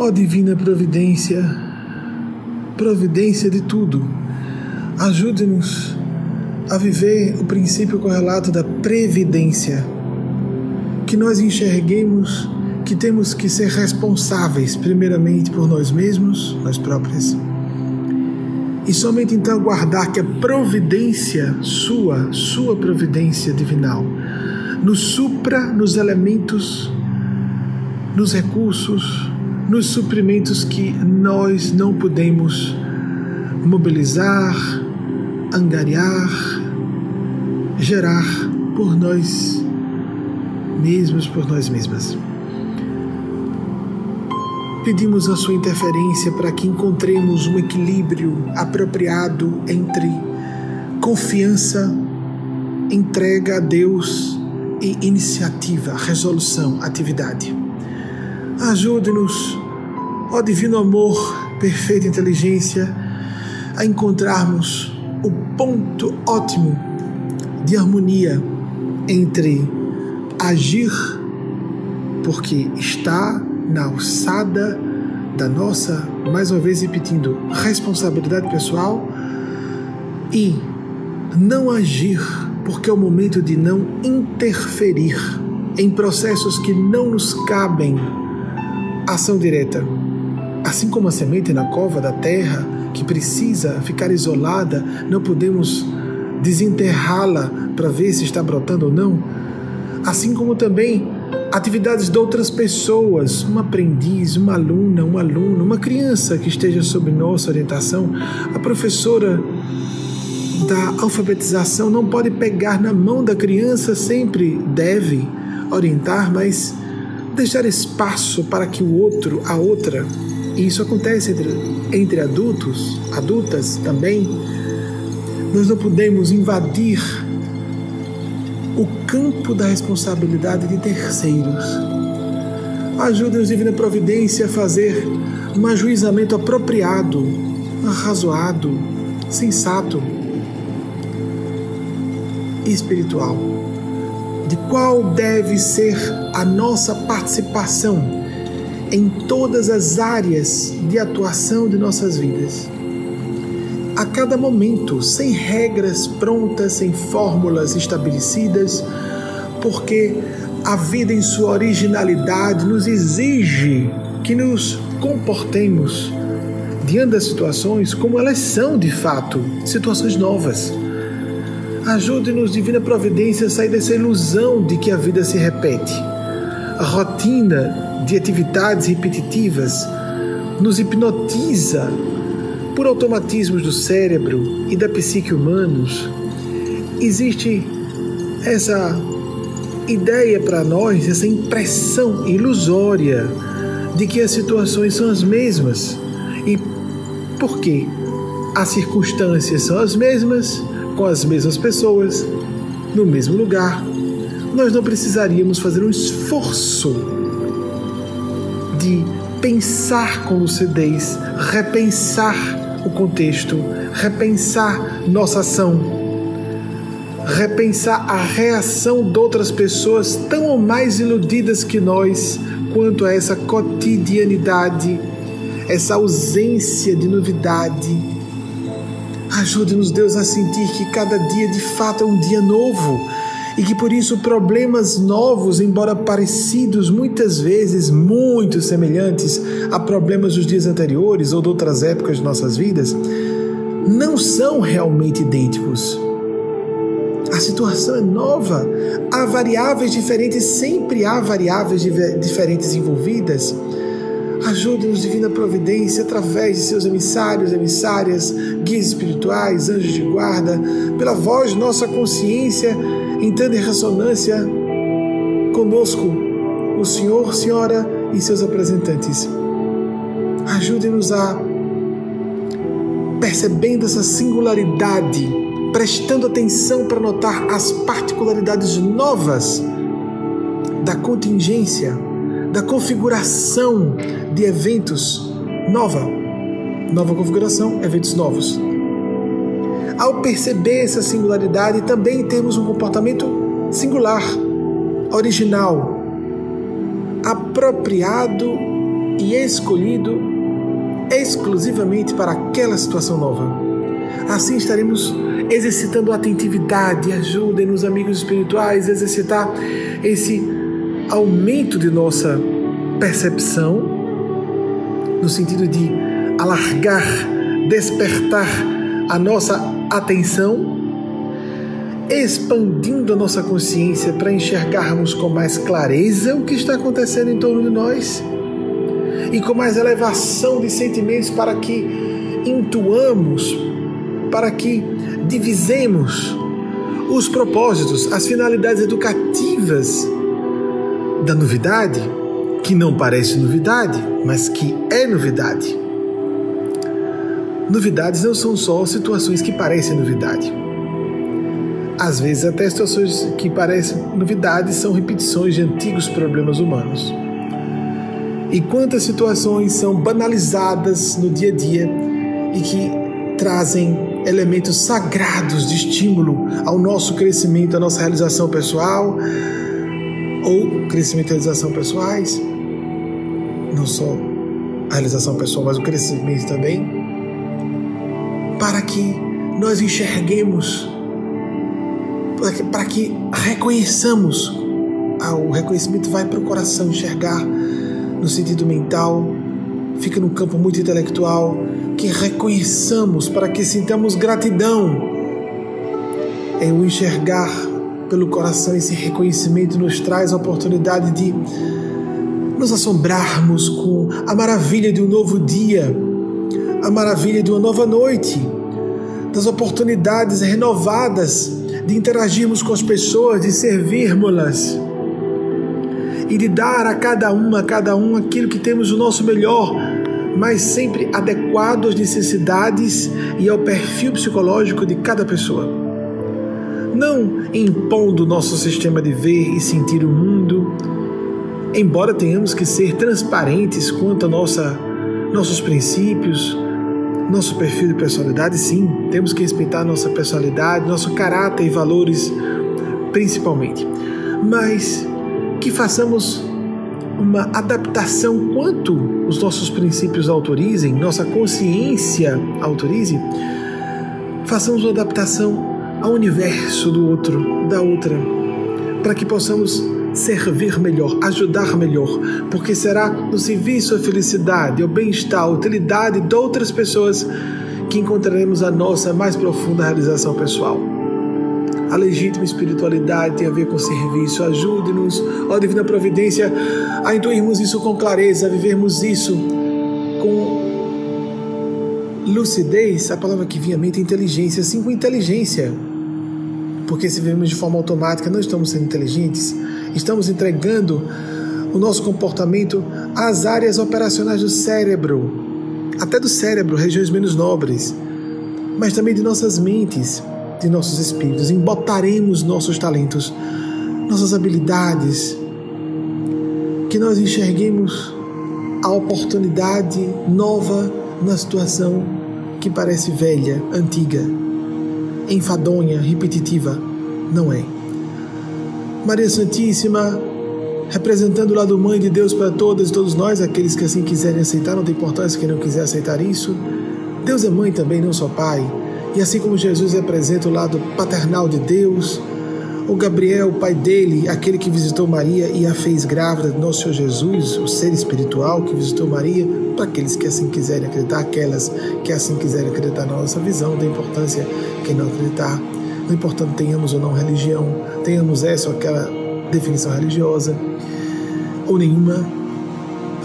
Ó Divina Providência, providência de tudo, ajude-nos a viver o princípio correlato da previdência, que nós enxerguemos que temos que ser responsáveis, primeiramente por nós mesmos, nós próprios, e somente então aguardar que a providência sua, sua providência divinal, nos supra nos elementos, nos recursos, nos suprimentos que nós não podemos mobilizar, angariar, gerar por nós mesmos, por nós mesmas. Pedimos a sua interferência para que encontremos um equilíbrio apropriado entre confiança, entrega a Deus e iniciativa, resolução, atividade. Ajude-nos, ó Divino Amor, perfeita inteligência, a encontrarmos o ponto ótimo de harmonia entre agir, porque está na alçada da nossa, mais uma vez repetindo, responsabilidade pessoal e não agir, porque é o momento de não interferir em processos que não nos cabem ação direta. Assim como a semente na cova da terra, que precisa ficar isolada, não podemos desenterrá-la para ver se está brotando ou não. Assim como também atividades de outras pessoas, um aprendiz, uma aluna, um aluno, uma criança que esteja sob nossa orientação, a professora da alfabetização não pode pegar na mão da criança, sempre deve orientar, mas deixar espaço para que o outro, a outra, e isso acontece entre, entre adultos, adultas também, nós não podemos invadir o campo da responsabilidade de terceiros. Ajuda-nos, Divina Providência, a fazer um ajuizamento apropriado, arrazoado, sensato e espiritual de qual deve ser a nossa participação em todas as áreas de atuação de nossas vidas. A cada momento, sem regras prontas, sem fórmulas estabelecidas, porque a vida em sua originalidade nos exige que nos comportemos diante das situações como elas são de fato, situações novas Ajude-nos, Divina Providência, a sair dessa ilusão de que a vida se repete. A rotina de atividades repetitivas nos hipnotiza por automatismos do cérebro e da psique humanos. Existe essa ideia para nós, essa impressão ilusória de que as situações são as mesmas. E por quê? As circunstâncias são as mesmas, com as mesmas pessoas, no mesmo lugar, nós não precisaríamos fazer um esforço de pensar com lucidez, repensar o contexto, repensar nossa ação, repensar a reação de outras pessoas tão ou mais iludidas que nós quanto a essa cotidianidade, essa ausência de novidade Ajude-nos, Deus, a sentir que cada dia de fato é um dia novo e que por isso problemas novos, embora parecidos, muitas vezes muito semelhantes a problemas dos dias anteriores ou de outras épocas de nossas vidas, não são realmente idênticos. A situação é nova, há variáveis diferentes, sempre há variáveis diferentes envolvidas. Ajude-nos, Divina Providência, através de seus emissários, emissárias, guias espirituais, anjos de guarda, pela voz de nossa consciência, entrando em ressonância conosco, o Senhor, Senhora e seus representantes. Ajude-nos a, percebendo essa singularidade, prestando atenção para notar as particularidades novas da contingência da configuração de eventos nova. Nova configuração, eventos novos. Ao perceber essa singularidade, também temos um comportamento singular, original, apropriado e escolhido exclusivamente para aquela situação nova. Assim estaremos exercitando atentividade. Ajudem-nos, amigos espirituais, a exercitar esse aumento de nossa percepção, no sentido de alargar, despertar a nossa atenção, expandindo a nossa consciência para enxergarmos com mais clareza o que está acontecendo em torno de nós e com mais elevação de sentimentos para que intuamos, para que divisemos os propósitos, as finalidades educativas da novidade, que não parece novidade, mas que é novidade. Novidades não são só situações que parecem novidade. Às vezes, até situações que parecem novidades são repetições de antigos problemas humanos. E quantas situações são banalizadas no dia a dia e que trazem elementos sagrados de estímulo ao nosso crescimento, à nossa realização pessoal ou crescimento e realização pessoais, não só a realização pessoal, mas o crescimento também, para que nós enxerguemos, para que, para que reconheçamos, ah, o reconhecimento vai para o coração enxergar no sentido mental, fica no campo muito intelectual, que reconheçamos para que sintamos gratidão. É o enxergar pelo coração esse reconhecimento nos traz a oportunidade de nos assombrarmos com a maravilha de um novo dia, a maravilha de uma nova noite, das oportunidades renovadas de interagirmos com as pessoas, de servirmos-las e de dar a cada um, a cada um aquilo que temos o nosso melhor, mas sempre adequado às necessidades e ao perfil psicológico de cada pessoa. Não impondo nosso sistema de ver e sentir o mundo, embora tenhamos que ser transparentes quanto a nossa, nossos princípios, nosso perfil de personalidade, sim, temos que respeitar nossa personalidade, nosso caráter e valores, principalmente. Mas que façamos uma adaptação quanto os nossos princípios autorizem, nossa consciência autorize, façamos uma adaptação ao universo do outro, da outra, para que possamos servir melhor, ajudar melhor, porque será no serviço à felicidade, ao bem-estar, à utilidade de outras pessoas que encontraremos a nossa mais profunda realização pessoal. A legítima espiritualidade tem a ver com serviço. Ajude-nos, ó Divina Providência, a intuirmos isso com clareza, a vivermos isso com lucidez. A palavra que vinha à mente é inteligência, sim, com inteligência. Porque se vivemos de forma automática, não estamos sendo inteligentes, estamos entregando o nosso comportamento às áreas operacionais do cérebro, até do cérebro, regiões menos nobres, mas também de nossas mentes de nossos espíritos, embotaremos nossos talentos, nossas habilidades, que nós enxerguemos a oportunidade nova na situação que parece velha, antiga, enfadonha, repetitiva. Não é. Maria Santíssima, representando o lado mãe de Deus para todas e todos nós, aqueles que assim quiserem aceitar, não tem importância quem não quiser aceitar isso. Deus é mãe também, não só pai. E assim como Jesus representa o lado paternal de Deus, o Gabriel, o pai dele, aquele que visitou Maria e a fez grávida nosso Senhor Jesus, o ser espiritual que visitou Maria, para aqueles que assim quiserem acreditar, aquelas que assim quiserem acreditar na nossa visão da importância que não acreditar. Não importa tenhamos ou não religião, tenhamos essa ou aquela definição religiosa, ou nenhuma.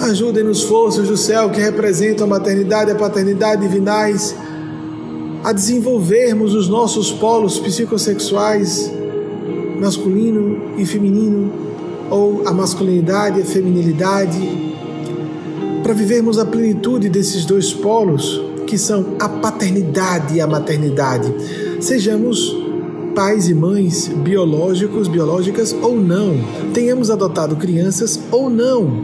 Ajudem-nos forças do céu que representam a maternidade e a paternidade divinais a desenvolvermos os nossos polos psicossexuais, masculino e feminino, ou a masculinidade e a feminilidade, para vivermos a plenitude desses dois polos, que são a paternidade e a maternidade. Sejamos pais e mães biológicos, biológicas ou não, tenhamos adotado crianças ou não.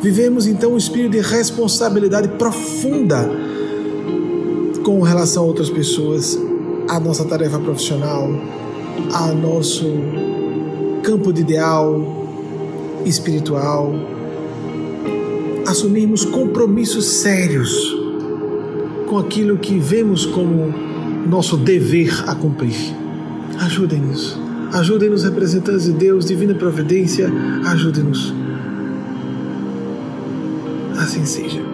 Vivemos então um espírito de responsabilidade profunda com relação a outras pessoas, a nossa tarefa profissional, a nosso campo de ideal espiritual, assumirmos compromissos sérios com aquilo que vemos como nosso dever a cumprir. Ajudem-nos. Ajudem-nos, representantes de Deus, divina providência, ajudem-nos. Assim seja.